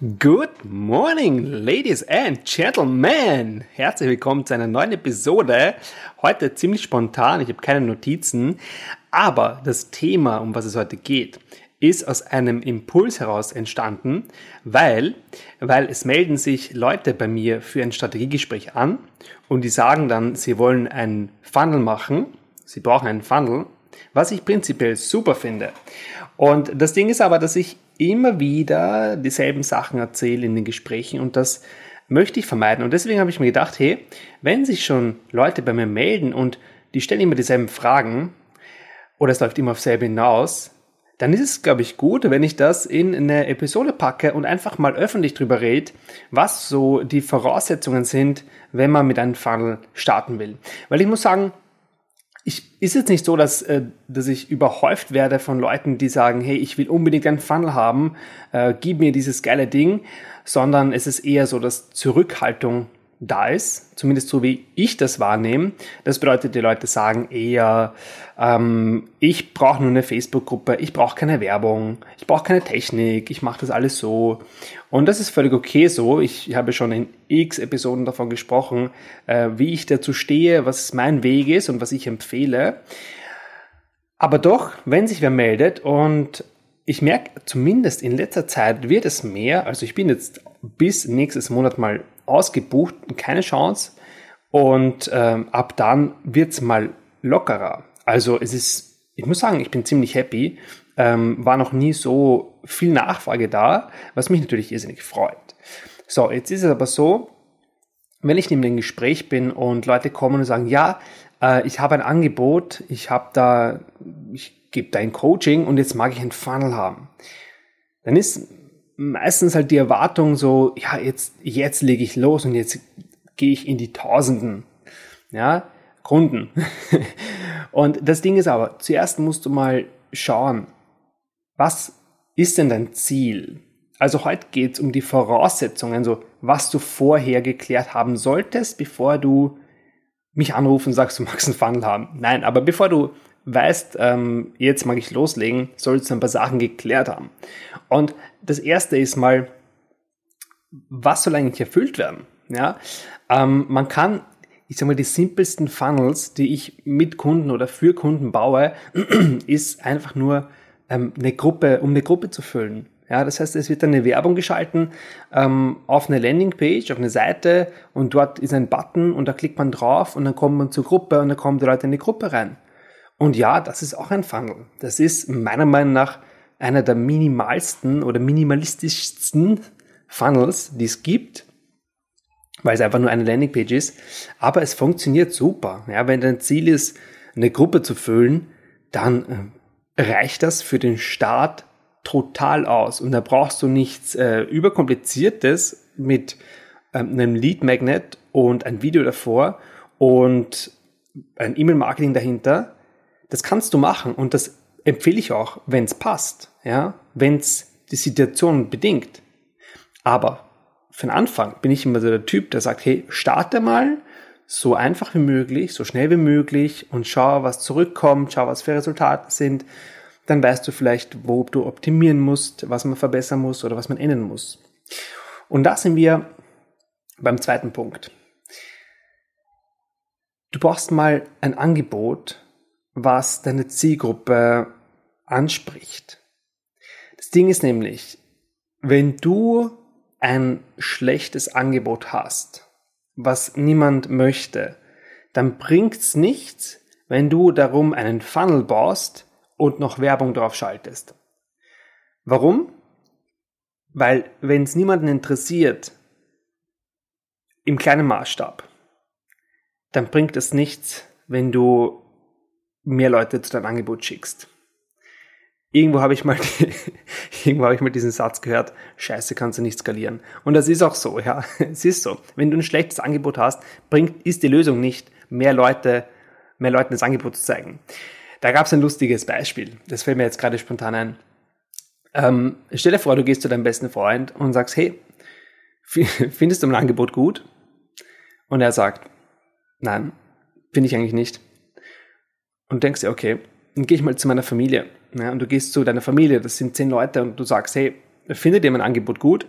Good morning, ladies and gentlemen. Herzlich willkommen zu einer neuen Episode. Heute ziemlich spontan, ich habe keine Notizen, aber das Thema, um was es heute geht, ist aus einem Impuls heraus entstanden, weil, weil es melden sich Leute bei mir für ein Strategiegespräch an und die sagen dann, sie wollen einen Funnel machen, sie brauchen einen Funnel, was ich prinzipiell super finde. Und das Ding ist aber, dass ich immer wieder dieselben Sachen erzähle in den Gesprächen und das möchte ich vermeiden. Und deswegen habe ich mir gedacht, hey, wenn sich schon Leute bei mir melden und die stellen immer dieselben Fragen oder es läuft immer auf selbe hinaus, dann ist es, glaube ich, gut, wenn ich das in eine Episode packe und einfach mal öffentlich drüber rede, was so die Voraussetzungen sind, wenn man mit einem Funnel starten will. Weil ich muss sagen, ich, ist jetzt nicht so, dass, äh, dass ich überhäuft werde von Leuten, die sagen, hey, ich will unbedingt einen Funnel haben, äh, gib mir dieses geile Ding, sondern es ist eher so, dass Zurückhaltung da ist, zumindest so wie ich das wahrnehme. Das bedeutet, die Leute sagen eher, ähm, ich brauche nur eine Facebook-Gruppe, ich brauche keine Werbung, ich brauche keine Technik, ich mache das alles so. Und das ist völlig okay so. Ich habe schon in x Episoden davon gesprochen, äh, wie ich dazu stehe, was mein Weg ist und was ich empfehle. Aber doch, wenn sich wer meldet und ich merke zumindest in letzter Zeit wird es mehr, also ich bin jetzt bis nächstes Monat mal ausgebucht, keine Chance. Und ähm, ab dann wird's mal lockerer. Also es ist, ich muss sagen, ich bin ziemlich happy. Ähm, war noch nie so viel Nachfrage da, was mich natürlich irrsinnig freut. So, jetzt ist es aber so, wenn ich neben dem Gespräch bin und Leute kommen und sagen, ja, äh, ich habe ein Angebot, ich habe da, ich gebe da ein Coaching und jetzt mag ich ein Funnel haben, dann ist meistens halt die Erwartung so, ja, jetzt, jetzt lege ich los und jetzt gehe ich in die Tausenden, ja, Kunden. und das Ding ist aber, zuerst musst du mal schauen, was ist denn dein Ziel? Also heute geht es um die Voraussetzungen, so was du vorher geklärt haben solltest, bevor du mich anrufen und sagst, du magst einen Funnel haben. Nein, aber bevor du weißt, ähm, jetzt mag ich loslegen, sollst du ein paar Sachen geklärt haben. Und das erste ist mal, was soll eigentlich erfüllt werden? Ja, ähm, man kann, ich sag mal, die simpelsten Funnels, die ich mit Kunden oder für Kunden baue, ist einfach nur ähm, eine Gruppe, um eine Gruppe zu füllen. Ja, das heißt, es wird eine Werbung geschalten ähm, auf eine Landingpage, auf eine Seite und dort ist ein Button und da klickt man drauf und dann kommt man zur Gruppe und dann kommen die Leute in die Gruppe rein. Und ja, das ist auch ein Funnel. Das ist meiner Meinung nach einer der minimalsten oder minimalistischsten Funnels, die es gibt, weil es einfach nur eine Landingpage ist. Aber es funktioniert super. Ja, wenn dein Ziel ist, eine Gruppe zu füllen, dann äh, reicht das für den Start total aus. Und da brauchst du nichts äh, überkompliziertes mit ähm, einem Lead Magnet und ein Video davor und ein E-Mail-Marketing dahinter, das kannst du machen und das empfehle ich auch, wenn es passt, ja, wenn es die Situation bedingt. Aber für den Anfang bin ich immer so der Typ, der sagt, hey, starte mal so einfach wie möglich, so schnell wie möglich und schau, was zurückkommt, schau, was für Resultate sind. Dann weißt du vielleicht, wo du optimieren musst, was man verbessern muss oder was man ändern muss. Und da sind wir beim zweiten Punkt. Du brauchst mal ein Angebot, was deine Zielgruppe anspricht. Das Ding ist nämlich, wenn du ein schlechtes Angebot hast, was niemand möchte, dann bringt's nichts, wenn du darum einen Funnel baust und noch Werbung drauf schaltest. Warum? Weil wenn es niemanden interessiert, im kleinen Maßstab, dann bringt es nichts, wenn du mehr Leute zu deinem Angebot schickst. irgendwo habe ich mal, irgendwo habe ich mal diesen Satz gehört, scheiße kannst du nicht skalieren. Und das ist auch so, ja. Es ist so. Wenn du ein schlechtes Angebot hast, bringt, ist die Lösung nicht, mehr Leute, mehr Leuten das Angebot zu zeigen. Da gab es ein lustiges Beispiel. Das fällt mir jetzt gerade spontan ein. Ähm, stell dir vor, du gehst zu deinem besten Freund und sagst, hey, findest du mein Angebot gut? Und er sagt, nein, finde ich eigentlich nicht. Und denkst dir, okay, dann gehe ich mal zu meiner Familie. Ja, und du gehst zu deiner Familie, das sind zehn Leute, und du sagst, hey, findet ihr mein Angebot gut?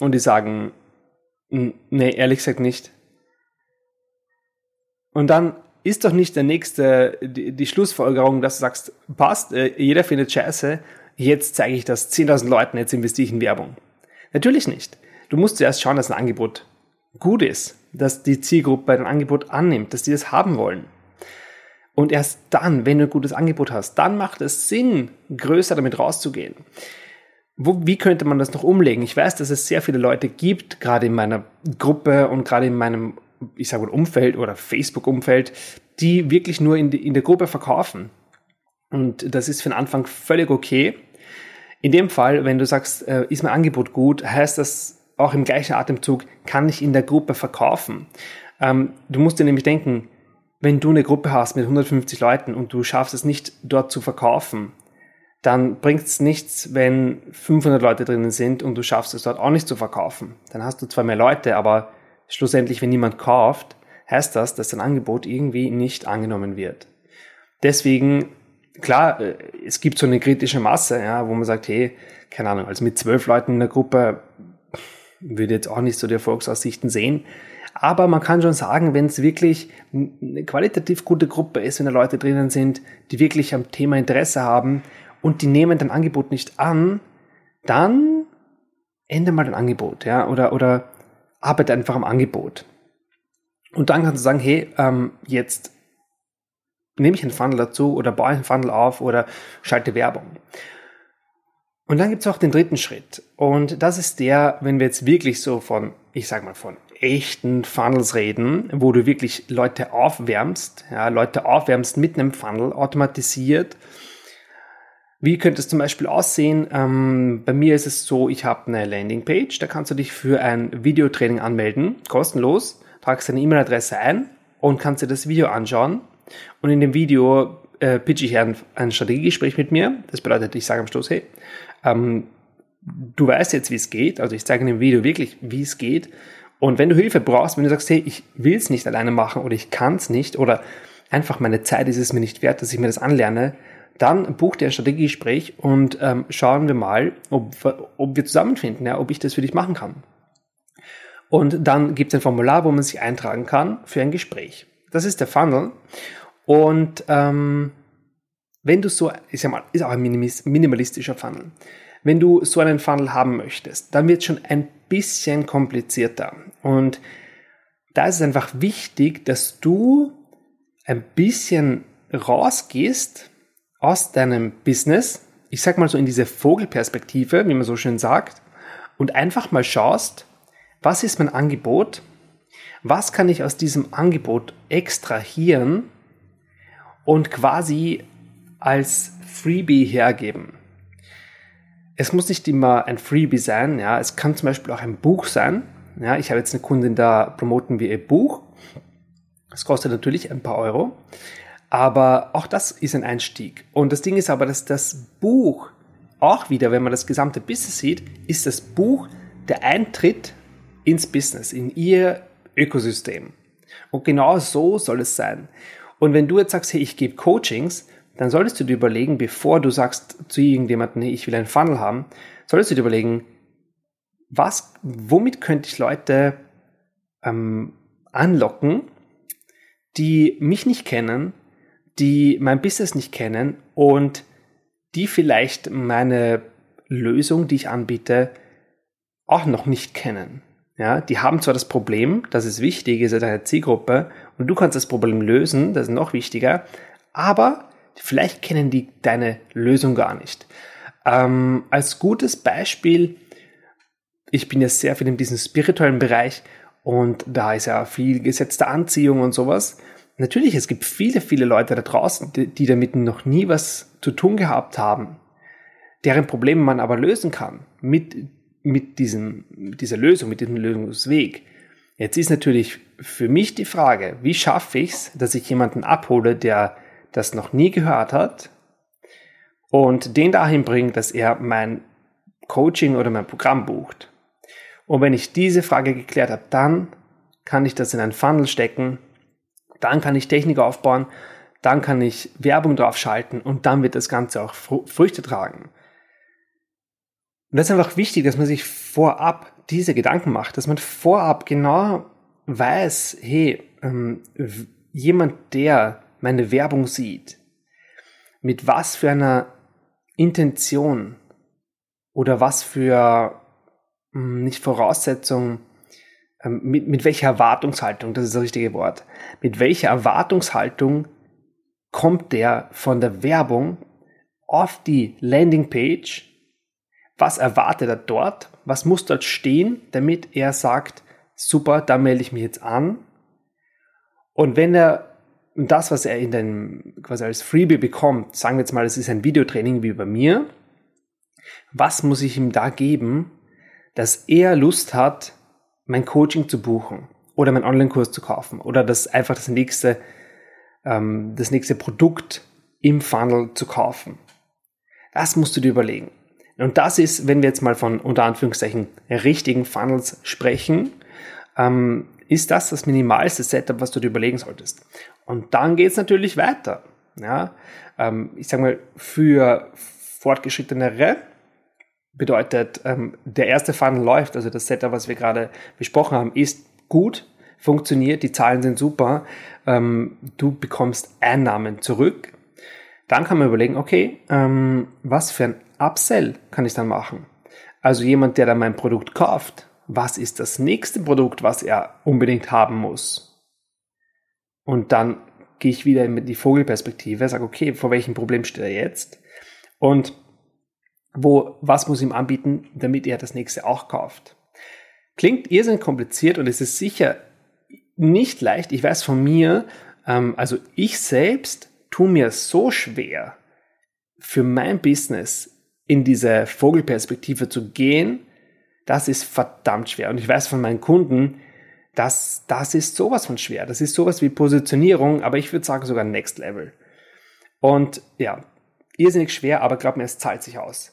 Und die sagen, nee, ehrlich gesagt nicht. Und dann ist doch nicht der nächste, die, die Schlussfolgerung, dass du sagst, passt, äh, jeder findet scheiße, jetzt zeige ich das 10.000 Leuten, jetzt investiere ich in Werbung. Natürlich nicht. Du musst zuerst schauen, dass ein Angebot gut ist, dass die Zielgruppe dein Angebot annimmt, dass die das haben wollen. Und erst dann, wenn du ein gutes Angebot hast, dann macht es Sinn, größer damit rauszugehen. Wo, wie könnte man das noch umlegen? Ich weiß, dass es sehr viele Leute gibt, gerade in meiner Gruppe und gerade in meinem, ich sage mal, Umfeld oder Facebook-Umfeld, die wirklich nur in, die, in der Gruppe verkaufen. Und das ist für den Anfang völlig okay. In dem Fall, wenn du sagst, äh, ist mein Angebot gut, heißt das auch im gleichen Atemzug, kann ich in der Gruppe verkaufen. Ähm, du musst dir nämlich denken, wenn du eine Gruppe hast mit 150 Leuten und du schaffst es nicht dort zu verkaufen, dann bringt es nichts, wenn 500 Leute drinnen sind und du schaffst es dort auch nicht zu verkaufen. Dann hast du zwar mehr Leute, aber schlussendlich, wenn niemand kauft, heißt das, dass dein Angebot irgendwie nicht angenommen wird. Deswegen, klar, äh, es gibt so eine kritische Masse, ja, wo man sagt, hey, keine Ahnung, also mit zwölf Leuten in der Gruppe würde jetzt auch nicht so die Erfolgsaussichten sehen. Aber man kann schon sagen, wenn es wirklich eine qualitativ gute Gruppe ist, wenn da Leute drinnen sind, die wirklich am Thema Interesse haben und die nehmen dein Angebot nicht an, dann ändere mal dein Angebot, ja, oder, oder arbeite einfach am Angebot. Und dann kannst du sagen, hey, ähm, jetzt nehme ich einen Funnel dazu oder baue einen Funnel auf oder schalte Werbung. Und dann gibt es auch den dritten Schritt. Und das ist der, wenn wir jetzt wirklich so von, ich sag mal, von echten Funnels reden, wo du wirklich Leute aufwärmst, ja, Leute aufwärmst mit einem Funnel automatisiert. Wie könnte es zum Beispiel aussehen? Ähm, bei mir ist es so, ich habe eine Landingpage, da kannst du dich für ein Videotraining anmelden, kostenlos, tragst deine E-Mail-Adresse ein und kannst dir das Video anschauen. Und in dem Video äh, pitch ich ein, ein Strategiegespräch mit mir. Das bedeutet, ich sage am Schluss, hey, ähm, du weißt jetzt, wie es geht. Also ich zeige in dem Video wirklich, wie es geht. Und wenn du Hilfe brauchst, wenn du sagst, hey, ich will es nicht alleine machen oder ich kann es nicht oder einfach meine Zeit ist es mir nicht wert, dass ich mir das anlerne, dann buch dir ein Strategiegespräch und ähm, schauen wir mal, ob, ob wir zusammenfinden, ja, ob ich das für dich machen kann. Und dann gibt es ein Formular, wo man sich eintragen kann für ein Gespräch. Das ist der Funnel. Und ähm, wenn du so, ich sag mal, ist auch ein minimalistischer Funnel. Wenn du so einen Funnel haben möchtest, dann wird schon ein bisschen komplizierter. Und da ist es einfach wichtig, dass du ein bisschen rausgehst aus deinem Business, ich sag mal so in diese Vogelperspektive, wie man so schön sagt, und einfach mal schaust, was ist mein Angebot? Was kann ich aus diesem Angebot extrahieren und quasi als Freebie hergeben? Es muss nicht immer ein Freebie sein, ja, es kann zum Beispiel auch ein Buch sein. Ja, ich habe jetzt eine Kundin, da promoten wir ihr Buch. Das kostet natürlich ein paar Euro, aber auch das ist ein Einstieg. Und das Ding ist aber, dass das Buch auch wieder, wenn man das gesamte Business sieht, ist das Buch der Eintritt ins Business, in ihr Ökosystem. Und genau so soll es sein. Und wenn du jetzt sagst, hey, ich gebe Coachings, dann solltest du dir überlegen, bevor du sagst zu irgendjemandem, ich will einen Funnel haben, solltest du dir überlegen, was, womit könnte ich Leute ähm, anlocken, die mich nicht kennen, die mein Business nicht kennen und die vielleicht meine Lösung, die ich anbiete, auch noch nicht kennen. Ja, die haben zwar das Problem, das ist wichtig, ist ja deine Zielgruppe und du kannst das Problem lösen, das ist noch wichtiger, aber Vielleicht kennen die deine Lösung gar nicht. Ähm, als gutes Beispiel, ich bin ja sehr viel in diesem spirituellen Bereich und da ist ja viel gesetzte Anziehung und sowas. natürlich, es gibt viele, viele Leute da draußen, die, die damit noch nie was zu tun gehabt haben, deren Probleme man aber lösen kann mit, mit diesem, dieser Lösung, mit diesem Lösungsweg. Jetzt ist natürlich für mich die Frage, wie schaffe ich es, dass ich jemanden abhole, der das noch nie gehört hat und den dahin bringe, dass er mein Coaching oder mein Programm bucht. Und wenn ich diese Frage geklärt habe, dann kann ich das in einen Funnel stecken, dann kann ich Technik aufbauen, dann kann ich Werbung drauf schalten und dann wird das Ganze auch Früchte tragen. Und das ist einfach wichtig, dass man sich vorab diese Gedanken macht, dass man vorab genau weiß, hey, ähm, jemand, der meine Werbung sieht, mit was für einer Intention oder was für hm, nicht Voraussetzung, ähm, mit, mit welcher Erwartungshaltung, das ist das richtige Wort, mit welcher Erwartungshaltung kommt der von der Werbung auf die Landingpage, was erwartet er dort, was muss dort stehen, damit er sagt, super, da melde ich mich jetzt an. Und wenn er das, was er in den, quasi als Freebie bekommt, sagen wir jetzt mal, es ist ein Videotraining wie bei mir, was muss ich ihm da geben, dass er Lust hat, mein Coaching zu buchen oder meinen Online-Kurs zu kaufen oder das einfach das nächste, ähm, das nächste Produkt im Funnel zu kaufen. Das musst du dir überlegen. Und das ist, wenn wir jetzt mal von unter Anführungszeichen richtigen Funnels sprechen, ähm, ist das das minimalste Setup, was du dir überlegen solltest. Und dann geht es natürlich weiter. Ja? Ähm, ich sage mal, für fortgeschrittenere bedeutet, ähm, der erste Funnel läuft, also das Setup, was wir gerade besprochen haben, ist gut, funktioniert, die Zahlen sind super, ähm, du bekommst Einnahmen zurück. Dann kann man überlegen, okay, ähm, was für ein Upsell kann ich dann machen? Also jemand, der dann mein Produkt kauft, was ist das nächste Produkt, was er unbedingt haben muss? Und dann gehe ich wieder in die Vogelperspektive, sage, okay, vor welchem Problem steht er jetzt? Und wo, was muss ihm anbieten, damit er das nächste auch kauft? Klingt irrsinnig kompliziert und es ist sicher nicht leicht. Ich weiß von mir, ähm, also ich selbst tue mir so schwer, für mein Business in diese Vogelperspektive zu gehen, das ist verdammt schwer. Und ich weiß von meinen Kunden, dass das ist sowas von schwer. Das ist sowas wie Positionierung, aber ich würde sagen sogar Next Level. Und ja, irrsinnig schwer, aber glaub mir, es zahlt sich aus.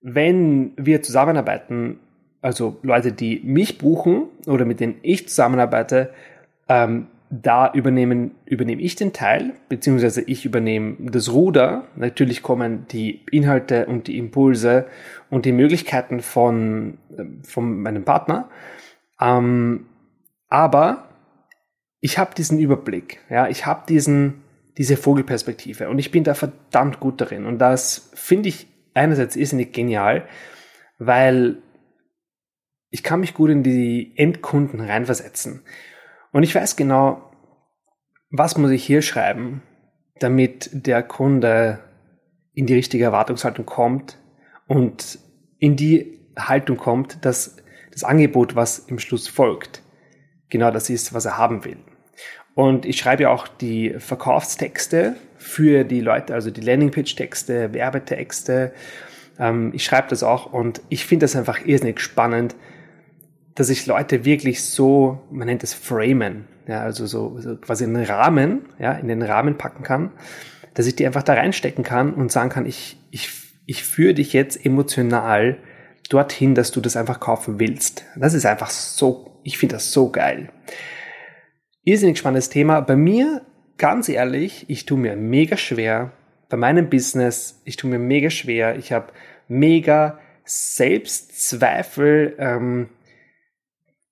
Wenn wir zusammenarbeiten, also Leute, die mich buchen oder mit denen ich zusammenarbeite, ähm, da übernehmen, übernehme ich den Teil, beziehungsweise ich übernehme das Ruder. Natürlich kommen die Inhalte und die Impulse und die Möglichkeiten von, von meinem Partner. Ähm, aber ich habe diesen Überblick, ja, ich habe diesen, diese Vogelperspektive und ich bin da verdammt gut darin. Und das finde ich einerseits irrsinnig genial, weil ich kann mich gut in die Endkunden reinversetzen. Und ich weiß genau, was muss ich hier schreiben, damit der Kunde in die richtige Erwartungshaltung kommt und in die Haltung kommt, dass das Angebot, was im Schluss folgt, genau das ist, was er haben will. Und ich schreibe ja auch die Verkaufstexte für die Leute, also die Landingpage-Texte, Werbetexte. Ähm, ich schreibe das auch und ich finde das einfach irrsinnig spannend, dass ich Leute wirklich so, man nennt es framen, ja, also so, so quasi einen Rahmen, ja, in den Rahmen packen kann, dass ich die einfach da reinstecken kann und sagen kann, ich, ich, ich führe dich jetzt emotional dorthin, dass du das einfach kaufen willst. Das ist einfach so, ich finde das so geil. Irrsinnig spannendes Thema. Bei mir, ganz ehrlich, ich tue mir mega schwer. Bei meinem Business, ich tue mir mega schwer. Ich habe mega Selbstzweifel, ähm,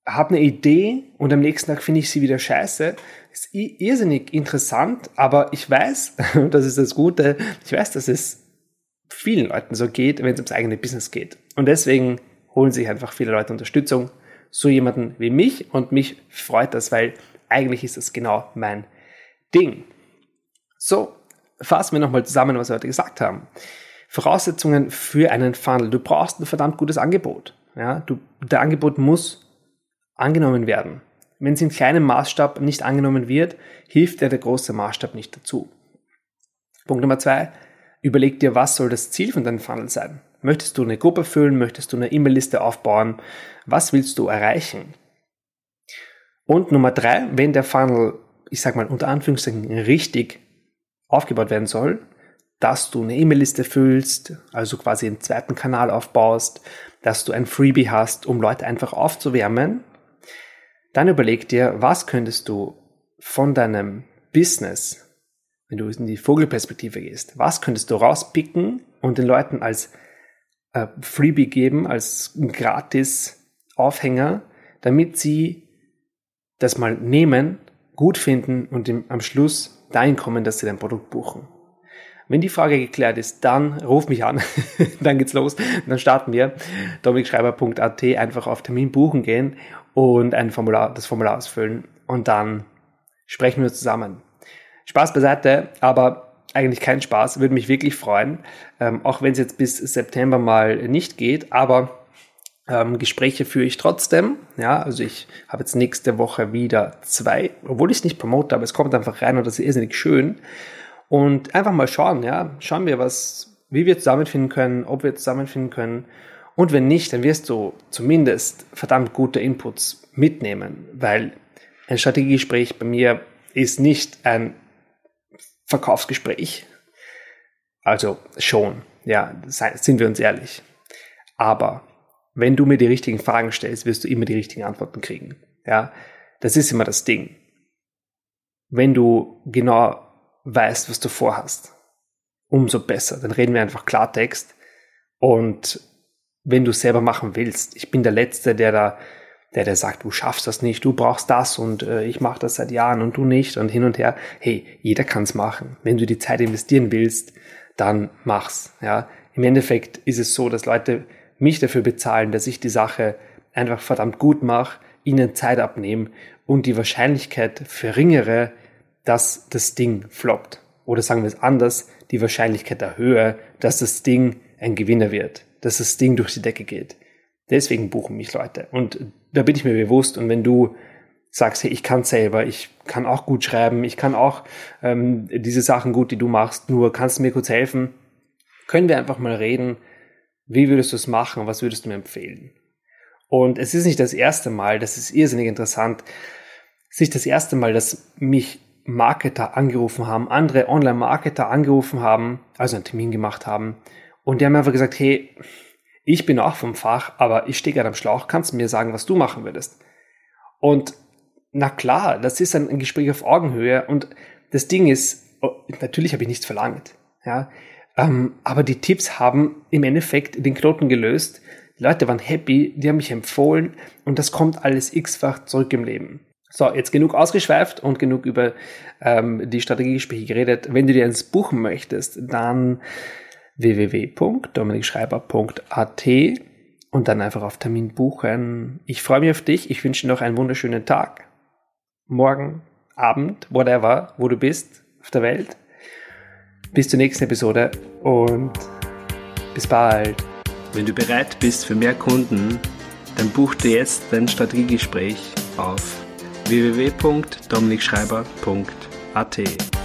habe eine Idee und am nächsten Tag finde ich sie wieder scheiße. Ist irrsinnig interessant, aber ich weiß, das ist das Gute, ich weiß, dass es vielen Leuten so geht, wenn es ums eigene Business geht. Und deswegen holen sich einfach viele Leute Unterstützung. So jemanden wie mich und mich freut das, weil eigentlich ist das genau mein Ding. So, fassen wir nochmal zusammen, was wir heute gesagt haben. Voraussetzungen für einen Funnel. Du brauchst ein verdammt gutes Angebot. Ja, du, der Angebot muss angenommen werden. Wenn es im kleinen Maßstab nicht angenommen wird, hilft dir der große Maßstab nicht dazu. Punkt Nummer zwei, überleg dir, was soll das Ziel von deinem Funnel sein? Möchtest du eine Gruppe füllen? Möchtest du eine E-Mail-Liste aufbauen? Was willst du erreichen? Und Nummer drei, wenn der Funnel, ich sag mal unter Anführungszeichen, richtig aufgebaut werden soll, dass du eine E-Mail-Liste füllst, also quasi einen zweiten Kanal aufbaust, dass du ein Freebie hast, um Leute einfach aufzuwärmen, dann überleg dir, was könntest du von deinem Business, wenn du in die Vogelperspektive gehst, was könntest du rauspicken und den Leuten als äh, Freebie geben, als gratis Aufhänger, damit sie das mal nehmen, gut finden und im, am Schluss dahin kommen, dass sie dein Produkt buchen. Wenn die Frage geklärt ist, dann ruf mich an, dann geht's los, dann starten wir. dominikschreiber.at einfach auf Termin buchen gehen und ein Formular, das Formular ausfüllen und dann sprechen wir zusammen. Spaß beiseite, aber eigentlich kein Spaß, würde mich wirklich freuen, ähm, auch wenn es jetzt bis September mal nicht geht, aber ähm, Gespräche führe ich trotzdem. Ja, also ich habe jetzt nächste Woche wieder zwei, obwohl ich es nicht promote, aber es kommt einfach rein und das ist irrsinnig schön. Und einfach mal schauen, ja, schauen wir, was, wie wir zusammenfinden können, ob wir zusammenfinden können. Und wenn nicht, dann wirst du zumindest verdammt gute Inputs mitnehmen, weil ein Strategiegespräch bei mir ist nicht ein Verkaufsgespräch. Also schon, ja, sind wir uns ehrlich. Aber wenn du mir die richtigen Fragen stellst, wirst du immer die richtigen Antworten kriegen. Ja, das ist immer das Ding. Wenn du genau weißt, was du vorhast, umso besser. Dann reden wir einfach Klartext. Und wenn du selber machen willst, ich bin der Letzte, der da, der, der sagt, du schaffst das nicht, du brauchst das und äh, ich mache das seit Jahren und du nicht und hin und her. Hey, jeder kann's machen. Wenn du die Zeit investieren willst, dann mach's. Ja, im Endeffekt ist es so, dass Leute mich dafür bezahlen, dass ich die Sache einfach verdammt gut mache, ihnen Zeit abnehme und die Wahrscheinlichkeit verringere, dass das Ding floppt. Oder sagen wir es anders, die Wahrscheinlichkeit erhöhe, dass das Ding ein Gewinner wird, dass das Ding durch die Decke geht. Deswegen buchen mich Leute. Und da bin ich mir bewusst. Und wenn du sagst, hey, ich kann selber, ich kann auch gut schreiben, ich kann auch ähm, diese Sachen gut, die du machst, nur kannst du mir kurz helfen, können wir einfach mal reden, wie würdest du es machen? Was würdest du mir empfehlen? Und es ist nicht das erste Mal, das ist irrsinnig interessant, es ist nicht das erste Mal, dass mich Marketer angerufen haben, andere Online-Marketer angerufen haben, also einen Termin gemacht haben. Und die haben einfach gesagt, hey, ich bin auch vom Fach, aber ich stehe gerade am Schlauch, kannst mir sagen, was du machen würdest? Und na klar, das ist ein, ein Gespräch auf Augenhöhe und das Ding ist, oh, natürlich habe ich nichts verlangt. Ja, ähm, aber die Tipps haben im Endeffekt den Knoten gelöst. Die Leute waren happy, die haben mich empfohlen und das kommt alles x-fach zurück im Leben. So, jetzt genug ausgeschweift und genug über ähm, die Strategiegespräche geredet. Wenn du dir eins buchen möchtest, dann www.dominikschreiber.at und dann einfach auf Termin buchen. Ich freue mich auf dich. Ich wünsche dir noch einen wunderschönen Tag. Morgen, Abend, whatever, wo du bist auf der Welt. Bis zur nächsten Episode und bis bald. Wenn du bereit bist für mehr Kunden, dann buch dir jetzt dein Strategiegespräch auf www.dominikschreiber.at.